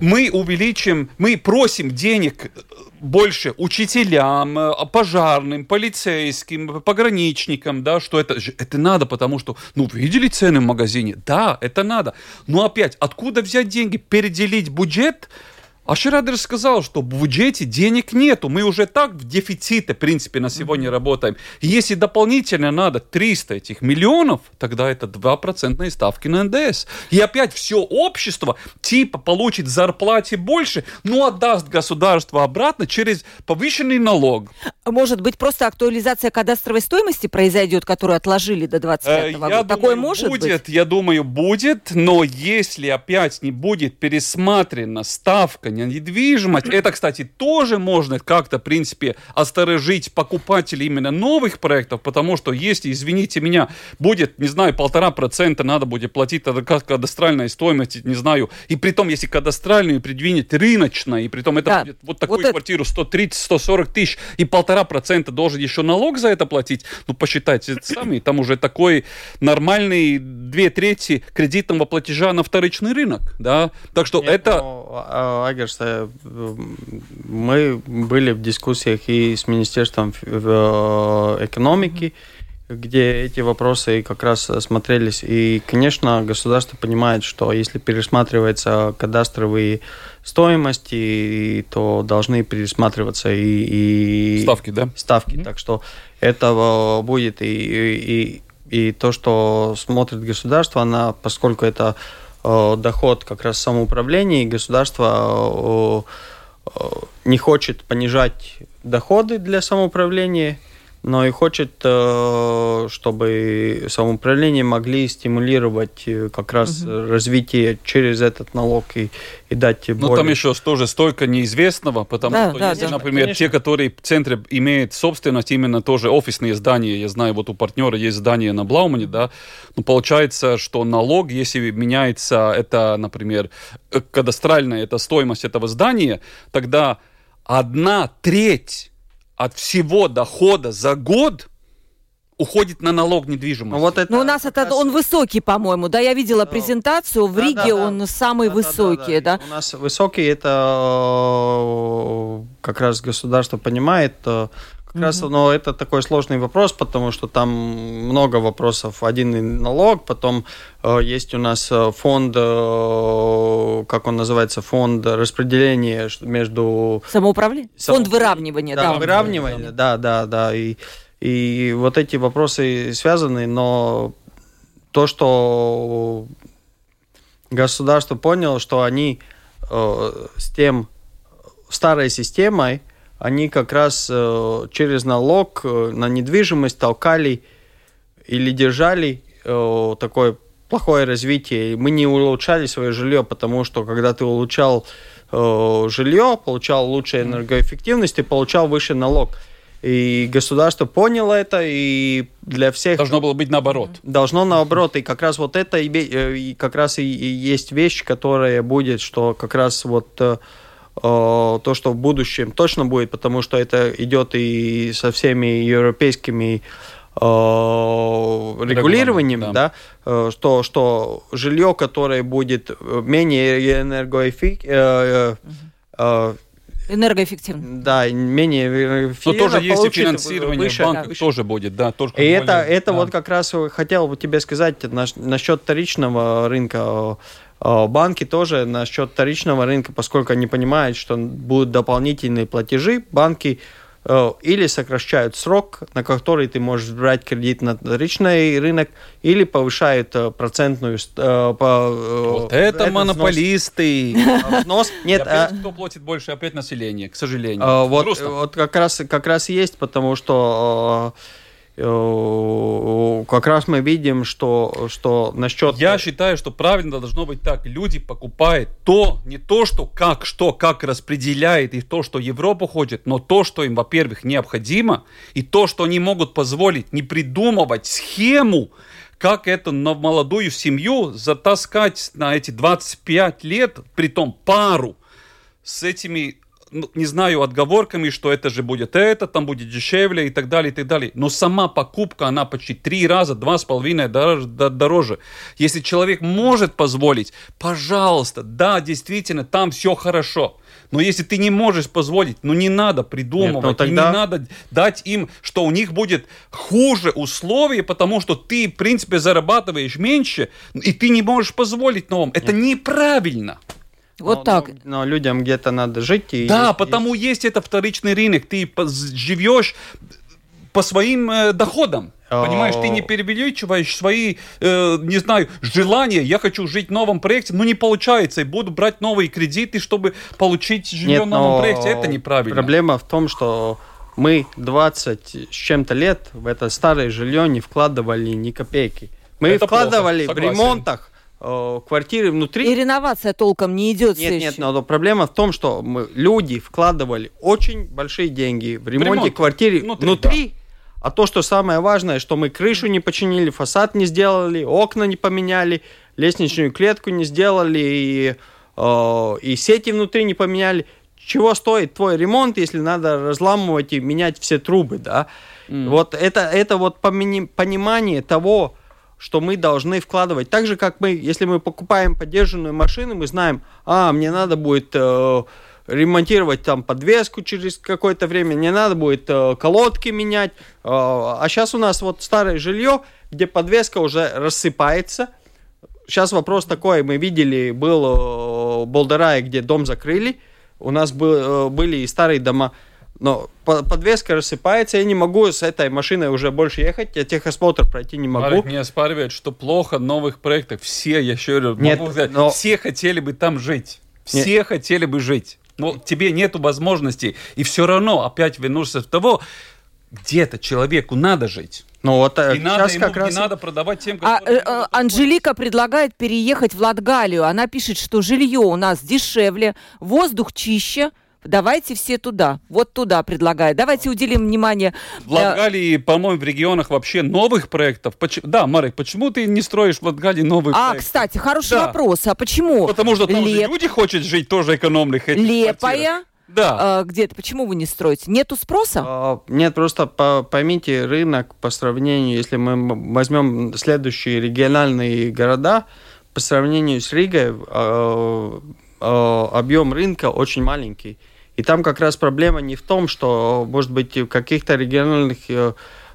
мы увеличим, мы просим денег больше учителям, э, пожарным, полицейским, пограничникам, да, что это, это надо, потому что, ну, видели цены в магазине? Да, это надо. Но опять, откуда взять деньги? Переделить бюджет – а Шрадер сказал, что в бюджете денег нету. Мы уже так в дефиците, в принципе, на сегодня mm-hmm. работаем. Если дополнительно надо 300 этих миллионов, тогда это 2% ставки на НДС. И опять все общество типа получит зарплате больше, но отдаст государство обратно через повышенный налог. Может быть, просто актуализация кадастровой стоимости произойдет, которую отложили до 25 -го года? Такое думаю, может будет, быть? Я думаю, будет, но если опять не будет пересмотрена ставка на недвижимость. Это, кстати, тоже можно как-то, в принципе, осторожить покупателей именно новых проектов, потому что если, извините меня, будет, не знаю, полтора процента надо будет платить тогда кадастральной стоимости, не знаю, и при том, если кадастральную придвинет рыночно, и при том это да. будет вот такую вот квартиру 130-140 тысяч, и полтора процента должен еще налог за это платить, ну, посчитайте сами, там уже такой нормальный две трети кредитного платежа на вторичный рынок, да, так что Нет, это... Ну, э, мы были в дискуссиях и с Министерством э, экономики, где эти вопросы как раз смотрелись. И, конечно, государство понимает, что если пересматриваются кадастровые стоимости, то должны пересматриваться и, и ставки, да? Ставки. Mm-hmm. Так что это будет и, и, и то, что смотрит государство, она, поскольку это доход как раз самоуправления, и государство э, э, не хочет понижать доходы для самоуправления, но и хочет, э, чтобы самоуправление могли стимулировать э, как раз угу. развитие через этот налог и, и дать более... Ну, там еще тоже столько неизвестного, потому да, что, да, если, да, например, конечно. те, которые в центре имеют собственность, именно тоже офисные здания, я знаю, вот у партнера есть здание на Блаумане, да, ну, получается, что налог, если меняется это, например, кадастральная, это стоимость этого здания, тогда одна треть от всего дохода за год уходит на налог недвижимости. Ну, вот это Но у нас это, он высокий, по-моему, да? Я видела ну, презентацию, в да, Риге да, он да. самый да, высокий, да, да, да? У нас высокий, это э, как раз государство понимает, э, как раз, но это такой сложный вопрос, потому что там много вопросов. Один налог, потом э, есть у нас э, фонд, э, как он называется, фонд распределения между... Самоуправление? Само... Фонд выравнивания, да. Да, выравнивания, да, да, да. И, и вот эти вопросы связаны, но то, что государство поняло, что они э, с тем старой системой, они как раз э, через налог э, на недвижимость толкали или держали э, такое плохое развитие. Мы не улучшали свое жилье, потому что когда ты улучшал жилье, получал лучшую энергоэффективность, ты получал выше налог. И государство поняло это, и для всех... Должно было быть наоборот. Должно наоборот. И как раз вот это и, и как раз и, и есть вещь, которая будет, что как раз вот то, что в будущем точно будет, потому что это идет и со всеми европейскими э, регулированием, да, да э, что, что жилье, которое будет менее энергоэффективно, Энергоэффективно. Да, менее Но тоже есть и финансирование выше, в банках, да, тоже будет, да. Тоже и это, это да. вот как раз хотел тебе сказать насчет вторичного рынка. А, банки тоже насчет вторичного рынка, поскольку они понимают, что будут дополнительные платежи, банки э, или сокращают срок, на который ты можешь брать кредит на вторичный рынок, или повышают э, процентную... Э, вот это монополисты! Взнос. Нет, а... кто платит больше опять население, к сожалению. Вот, вот как раз как раз есть, потому что Э, как раз мы видим, что, что насчет... Я считаю, что правильно должно быть так. Люди покупают то, не то, что как, что, как распределяет, и то, что Европа хочет, но то, что им, во-первых, необходимо, и то, что они могут позволить не придумывать схему, как эту молодую семью затаскать на эти 25 лет, при том пару, с этими ну, не знаю, отговорками, что это же будет это, там будет дешевле и так далее, и так далее. Но сама покупка, она почти три раза, два с половиной дороже, дороже. Если человек может позволить, пожалуйста, да, действительно, там все хорошо. Но если ты не можешь позволить, ну не надо придумывать, Нет, ну тогда... не надо дать им, что у них будет хуже условия, потому что ты, в принципе, зарабатываешь меньше, и ты не можешь позволить новым. Это Нет. неправильно. Вот но, так. Но, но людям где-то надо жить. И да, есть, потому есть... есть это вторичный рынок. Ты живешь по своим э, доходам. Понимаешь, ты не перевеличиваешь свои, э, не знаю, желания. Я хочу жить в новом проекте, но не получается. И буду брать новые кредиты, чтобы получить жилье Нет, в новом проекте. Это неправильно. Проблема в том, что мы 20 с чем-то лет в это старое жилье не вкладывали ни копейки. Мы это вкладывали плохо, в ремонтах, квартиры внутри. И реновация толком не идет. Нет, нет, но проблема в том, что мы, люди вкладывали очень большие деньги в ремонте ремонт. квартиры Внутри, внутри, а то, что самое важное, что мы крышу не починили, фасад не сделали, окна не поменяли, лестничную клетку не сделали и, э, и сети внутри не поменяли. Чего стоит твой ремонт, если надо разламывать и менять все трубы, да? Вот это, это вот помини- понимание того, что мы должны вкладывать. Так же, как мы, если мы покупаем поддержанную машину, мы знаем, а, мне надо будет э, ремонтировать там подвеску через какое-то время, мне надо будет э, колодки менять. Э, а сейчас у нас вот старое жилье, где подвеска уже рассыпается. Сейчас вопрос такой, мы видели, был э, Болдерай, где дом закрыли, у нас был, э, были и старые дома, но по- подвеска рассыпается, я не могу с этой машиной уже больше ехать, я техосмотр пройти не могу. Марик не оспаривает, что плохо новых проектов. Все, я еще говорю, Нет, могу сказать, но- все хотели бы там жить. Все хотели бы жить. Но тебе нету возможности. И все равно опять вернешься в того, где-то человеку надо жить. Ну вот э, И надо, сейчас ему, как раз... не надо продавать тем, А, которые... э, Анжелика предлагает переехать в Латгалию. Она пишет, что жилье у нас дешевле, воздух чище. Давайте все туда. Вот туда предлагает. Давайте уделим внимание. В Латгалии, по-моему, в регионах вообще новых проектов. Поч- Да, Марик, почему ты не строишь в Латгалии новые А, проекты? кстати, хороший Да. вопрос. А почему? Потому что там же Леп- люди хотят жить тоже экономных. Лепая Да. э, где-то. Почему вы не строите? Нету спроса? А, Нет, просто по- поймите, рынок по сравнению, если мы возьмем следующие региональные города, по сравнению с Ригой, э, э, объем рынка очень маленький. И там как раз проблема не в том, что, может быть, в каких-то региональных э,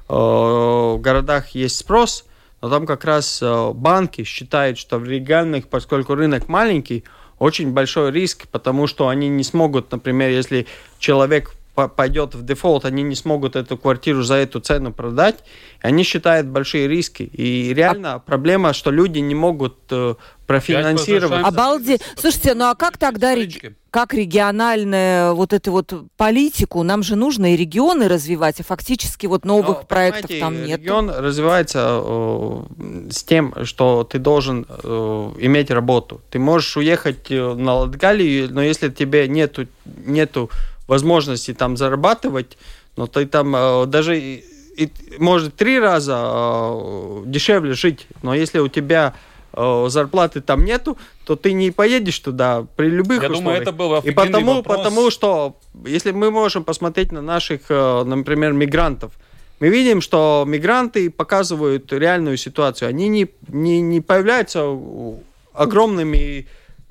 э, городах есть спрос, но там как раз э, банки считают, что в региональных, поскольку рынок маленький, очень большой риск, потому что они не смогут, например, если человек по- пойдет в дефолт, они не смогут эту квартиру за эту цену продать. Они считают большие риски. И реально проблема, что люди не могут э, профинансировать. возвращаемся. Обалде. Потому Слушайте, ну а как тогда, реги-. Как региональная вот эту вот политику? Нам же нужно и регионы развивать, а фактически вот новых Ну, проектов там нет. Регион развивается э, с тем, что ты должен э, иметь работу. Ты можешь уехать э, на Латгалию, но если тебе нету, нету возможности там зарабатывать, но ты там э, даже и, и, может три раза э, дешевле жить, но если у тебя э, зарплаты там нету, то ты не поедешь туда при любых Я условиях. думаю, это был И потому, вопрос. потому что, если мы можем посмотреть на наших, э, например, мигрантов, мы видим, что мигранты показывают реальную ситуацию. Они не, не, не появляются огромными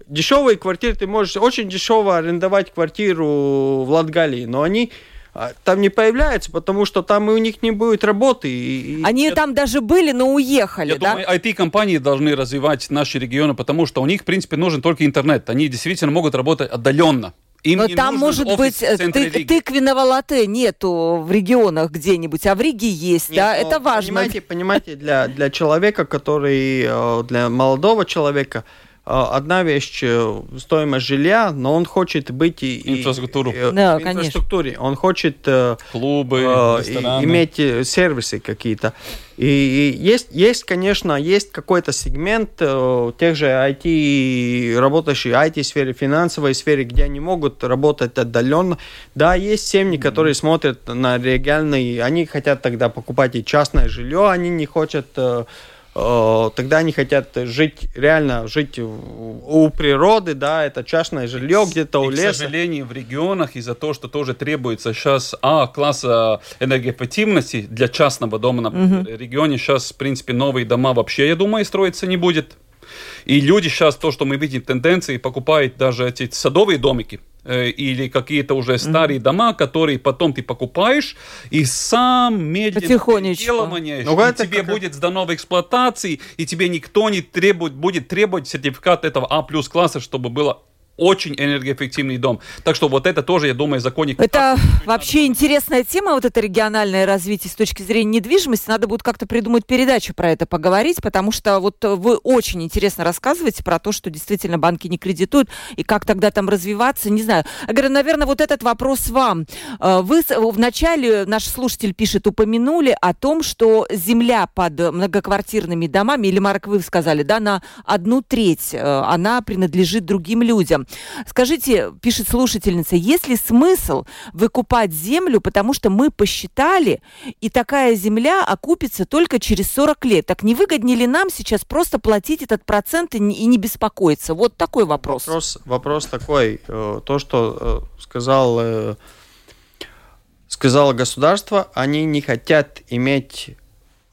дешевые квартиры. Ты можешь очень дешево арендовать квартиру в Латгалии, но они там не появляются, потому что там и у них не будет работы. и- и- Они там даже были, но уехали, Я да? думаю, IT-компании должны развивать наши регионы, потому что у них, в принципе, нужен только интернет. Они действительно могут работать отдаленно. Им Но там, может быть, э, ты- тыквенного латте нету в регионах где-нибудь, а в Риге есть, Нет, да? но Это важно. Понимаете, понимаете для, для человека, который, э, для молодого человека, одна вещь э, стоимость жилья, но он хочет быть и, и- Инфраструктуру. э, Да, в конечно. инфраструктуре. Он хочет э, Клубы, э, рестораны. и- иметь сервисы какие-то. И, и есть, есть, конечно, есть какой-то сегмент э, тех же IT, работающих в IT-сфере, финансовой сфере, где они могут работать отдаленно. Да, есть семьи, которые смотрят на региональный, они хотят тогда покупать и частное жилье, они не хотят э, тогда они хотят жить, реально жить у природы, да, это частное жилье где-то И, у к леса. сожалению, в регионах из-за того, что тоже требуется сейчас А, класса энергоэффективности для частного дома, например, в регионе сейчас, в принципе, новые дома вообще, я думаю, строиться не будет. И люди сейчас, то, что мы видим тенденции, покупают даже эти садовые домики э, или какие-то уже старые дома, которые потом ты покупаешь, и сам медленно переделываешь, Ну, и это тебе как- будет сдано в эксплуатации, и тебе никто не требует, будет требовать сертификат этого А плюс класса, чтобы было очень энергоэффективный дом. Так что вот это тоже, я думаю, законник... Это вообще интересная тема, вот это региональное развитие с точки зрения недвижимости. Надо будет как-то придумать передачу про это поговорить, потому что вот вы очень интересно рассказываете про то, что действительно банки не кредитуют, и как тогда там развиваться, не знаю. Я говорю, наверное, вот этот вопрос вам. Э, вы в начале, наш слушатель пишет, упомянули о том, что земля под многоквартирными домами, или, Марк, вы сказали, да, на одну треть, э, она принадлежит другим людям. Скажите, пишет слушательница, есть ли смысл выкупать землю, потому что мы посчитали, и такая земля окупится только через 40 лет. Так не выгоднее ли нам сейчас просто платить этот процент и не беспокоиться? Вот такой вопрос. Вопрос, вопрос такой. Э, то, что э, сказал, сказало государство, они не хотят иметь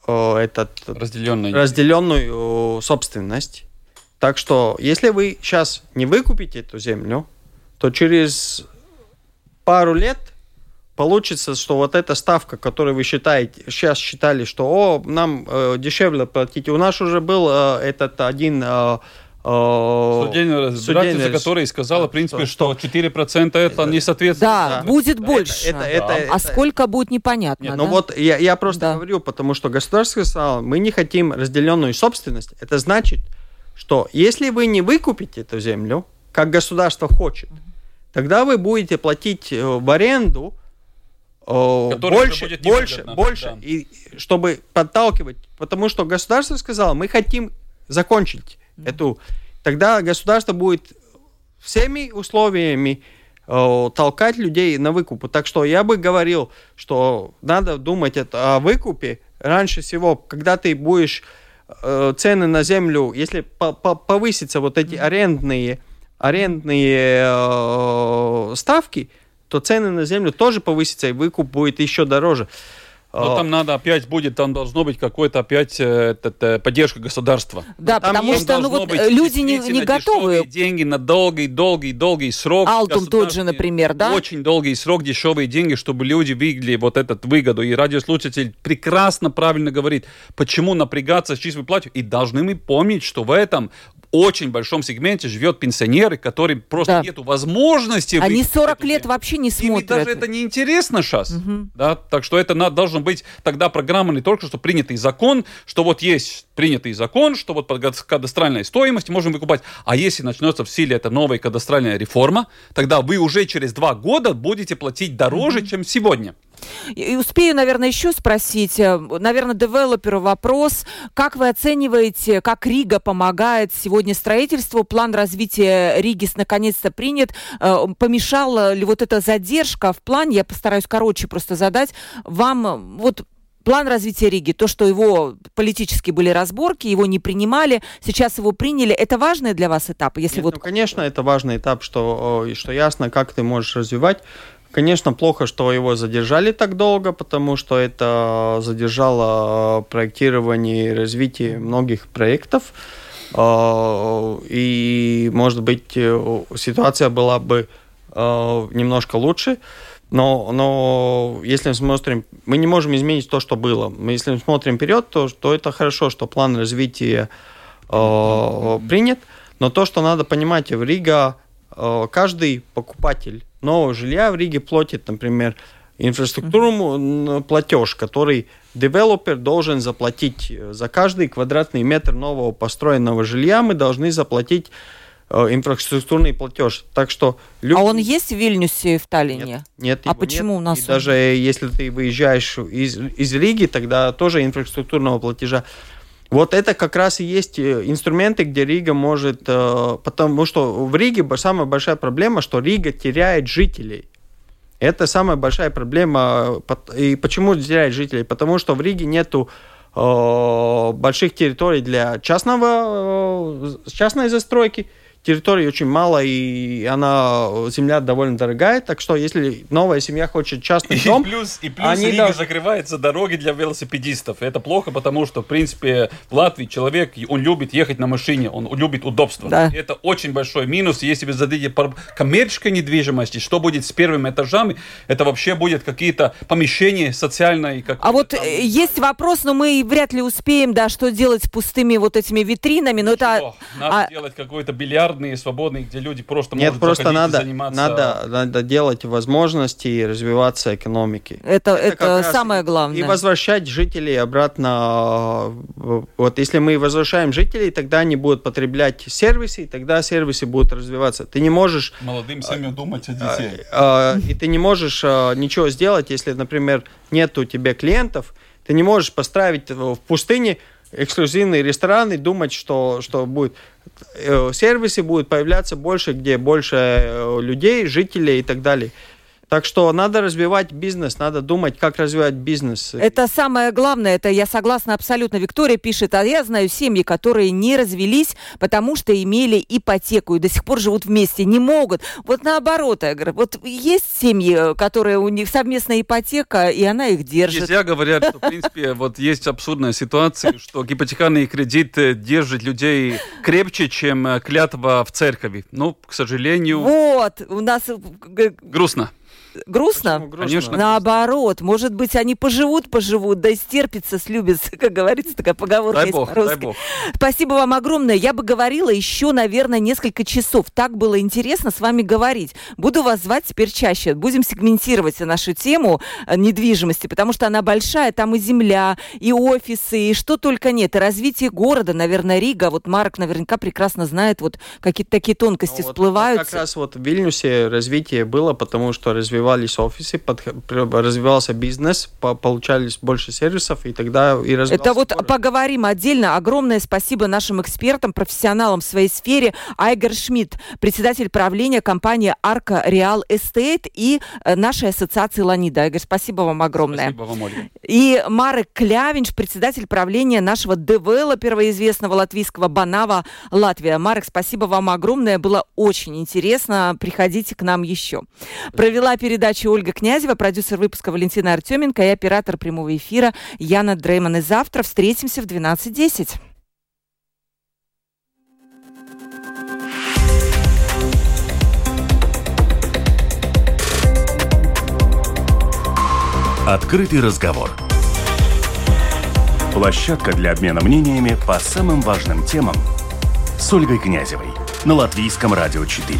этот разделенную, разделенную собственность. Так что, если вы сейчас не выкупите эту землю, то через пару лет получится, что вот эта ставка, которую вы считаете, сейчас считали, что о, нам э, дешевле платить. У нас уже был э, этот один э, э Судебное разбирательство, который сказала, в принципе, что, что 4% это не соответствует. Да, да. будет больше. Это, это, да. это, а сколько будет непонятно. Нет, ну да? Ну вот я, я просто да. говорю, потому что государство сказало, мы не хотим разделенную собственность. Это значит, что если вы не выкупите эту землю, как государство хочет, тогда вы будете платить э, в аренду э, больше, больше, больше, да. и чтобы подталкивать, потому что государство сказало, мы хотим закончить mm-hmm. эту, тогда государство будет всеми условиями э, толкать людей на выкуп. Так что я бы говорил, что надо думать это о выкупе раньше всего, когда ты будешь цены на землю, если повысятся вот эти арендные, арендные э, ставки, то цены на землю тоже повысятся, и выкуп будет еще дороже. Но там надо опять будет, там должно быть какой-то опять э, это, поддержка государства. Да, потому что ну, вот люди не, не готовы. деньги на долгий, долгий, долгий срок. Алтум тот же, например, да? Очень долгий срок, дешевые деньги, чтобы люди видели вот этот выгоду. И радиослушатель прекрасно, правильно говорит, почему напрягаться с чистой платью. И должны мы помнить, что в этом очень большом сегменте живет пенсионеры, которые просто да. нету возможности. Они 40 лет вообще не смотрят. Им даже это не интересно сейчас. Угу. Да? Так что это надо, должен быть тогда программа не только, что принятый закон, что вот есть принятый закон, что вот под кадастральной стоимости можем выкупать. А если начнется в силе эта новая кадастральная реформа, тогда вы уже через два года будете платить дороже, угу. чем сегодня. И успею, наверное, еще спросить, э, наверное, девелоперу вопрос, как вы оцениваете, как Рига помогает? Сегодня строительству, план развития Риги наконец-то принят, э, помешала ли вот эта задержка в плане, я постараюсь короче просто задать, вам вот план развития Риги, то, что его политически были разборки, его не принимали, сейчас его приняли, это важный для вас этап? Если Нет, вот... Ну, конечно, это важный этап, что, что ясно, как ты можешь развивать Конечно, плохо, что его задержали так долго, потому что это задержало проектирование и развитие многих проектов. А, и, может быть, ситуация была бы немножко лучше. Но, но если мы смотрим, мы не можем изменить то, что было. Мы, если мы смотрим вперед, то, то это хорошо, что план развития э, принят. Но то, что надо понимать, в Рига э, каждый покупатель нового жилья в Риге платит, например, инфраструктуру платеж, который девелопер должен заплатить за каждый квадратный метр нового построенного жилья. Мы должны заплатить э, инфраструктурный платеж. Так что люди... А он есть в Вильнюсе и в Таллине? Нет. нет а почему нет. у нас? И он... даже если ты выезжаешь из, из Риги, тогда тоже инфраструктурного платежа вот это как раз и есть э, инструменты, где Рига может... Э, потому что в Риге самая большая проблема, что Рига теряет жителей. Это самая большая проблема. И почему теряет жителей? Потому что в Риге нету э, больших территорий для частного, частной застройки территории очень мало, и она, земля довольно дорогая, так что если новая семья хочет частный и дом... Плюс, и плюс они Рига да... закрывается дороги для велосипедистов. Это плохо, потому что, в принципе, в Латвии человек, он любит ехать на машине, он любит удобство. Да. Это очень большой минус. Если вы зададите коммерческой недвижимости, что будет с первыми этажами, это вообще будет какие-то помещения социальные. А вот там... Э, есть вопрос, но мы вряд ли успеем, да, что делать с пустыми вот этими витринами, но это... Надо а... делать какой-то бильярд бильярдные, свободные, где люди просто Нет, могут просто надо, заниматься... надо, надо делать возможности и развиваться экономики. Это, это, раз самое главное. И возвращать жителей обратно. э, Вот если мы возвращаем жителей, тогда они будут потреблять сервисы, и тогда сервисы будут развиваться. Ты не можешь Молодым семьям думать о а, детей. и ты не можешь ничего сделать, если, например, нет у тебя клиентов, ты не можешь поставить в пустыне эксклюзивный ресторан и думать, что, что будет э, сервисы будут появляться больше, где больше э, людей, жителей и так далее. Так что надо развивать бизнес, надо думать, как развивать бизнес. Это самое главное, это я согласна абсолютно. Виктория пишет, а я знаю семьи, которые не развелись, потому что имели ипотеку и до сих пор живут вместе, не могут. Вот наоборот, я говорю, вот есть семьи, которые у них совместная ипотека, и она их держит. Нельзя говорят, что, в принципе, вот есть абсурдная ситуация, что гипотекарный кредит э, держит людей крепче, чем э, клятва в церкви. Ну, к сожалению, Вот, у нас э, грустно. Грустно. Грустно? Конечно. Наоборот, может быть, они поживут, поживут, да стерпятся, слюбятся, как говорится, такая поговорка Дай есть бог, дай по-русски. бог. Спасибо вам огромное. Я бы говорила еще, наверное, несколько часов. Так было интересно с вами говорить. Буду вас звать теперь чаще. Будем сегментировать нашу тему э, недвижимости, потому что она большая. Там и земля, и офисы, и что только нет. И развитие города, наверное, Рига. Вот Марк наверняка прекрасно знает, вот какие-то такие тонкости Ну, вот всплывают. Как раз вот в Вильнюсе развитие было, потому что развивались офисы, под- развивался бизнес, по- получались больше сервисов, и тогда и развивался Это вот город. поговорим отдельно. Огромное спасибо нашим экспертам, профессионалам в своей сфере. Айгер Шмидт, председатель правления компании Арка Реал Эстейт и э, нашей ассоциации Ланида. Айгер, спасибо вам огромное. Спасибо вам, Ольга. И Марек Клявинш, председатель правления нашего девелопера известного латвийского Банава Латвия. Марек, спасибо вам огромное. Было очень интересно. Приходите к нам еще. Провела передачу Ольга Князева, продюсер выпуска Валентина Артеменко и оператор прямого эфира Яна Дрейман. И завтра встретимся в 12.10. Открытый разговор. Площадка для обмена мнениями по самым важным темам с Ольгой Князевой на Латвийском радио 4.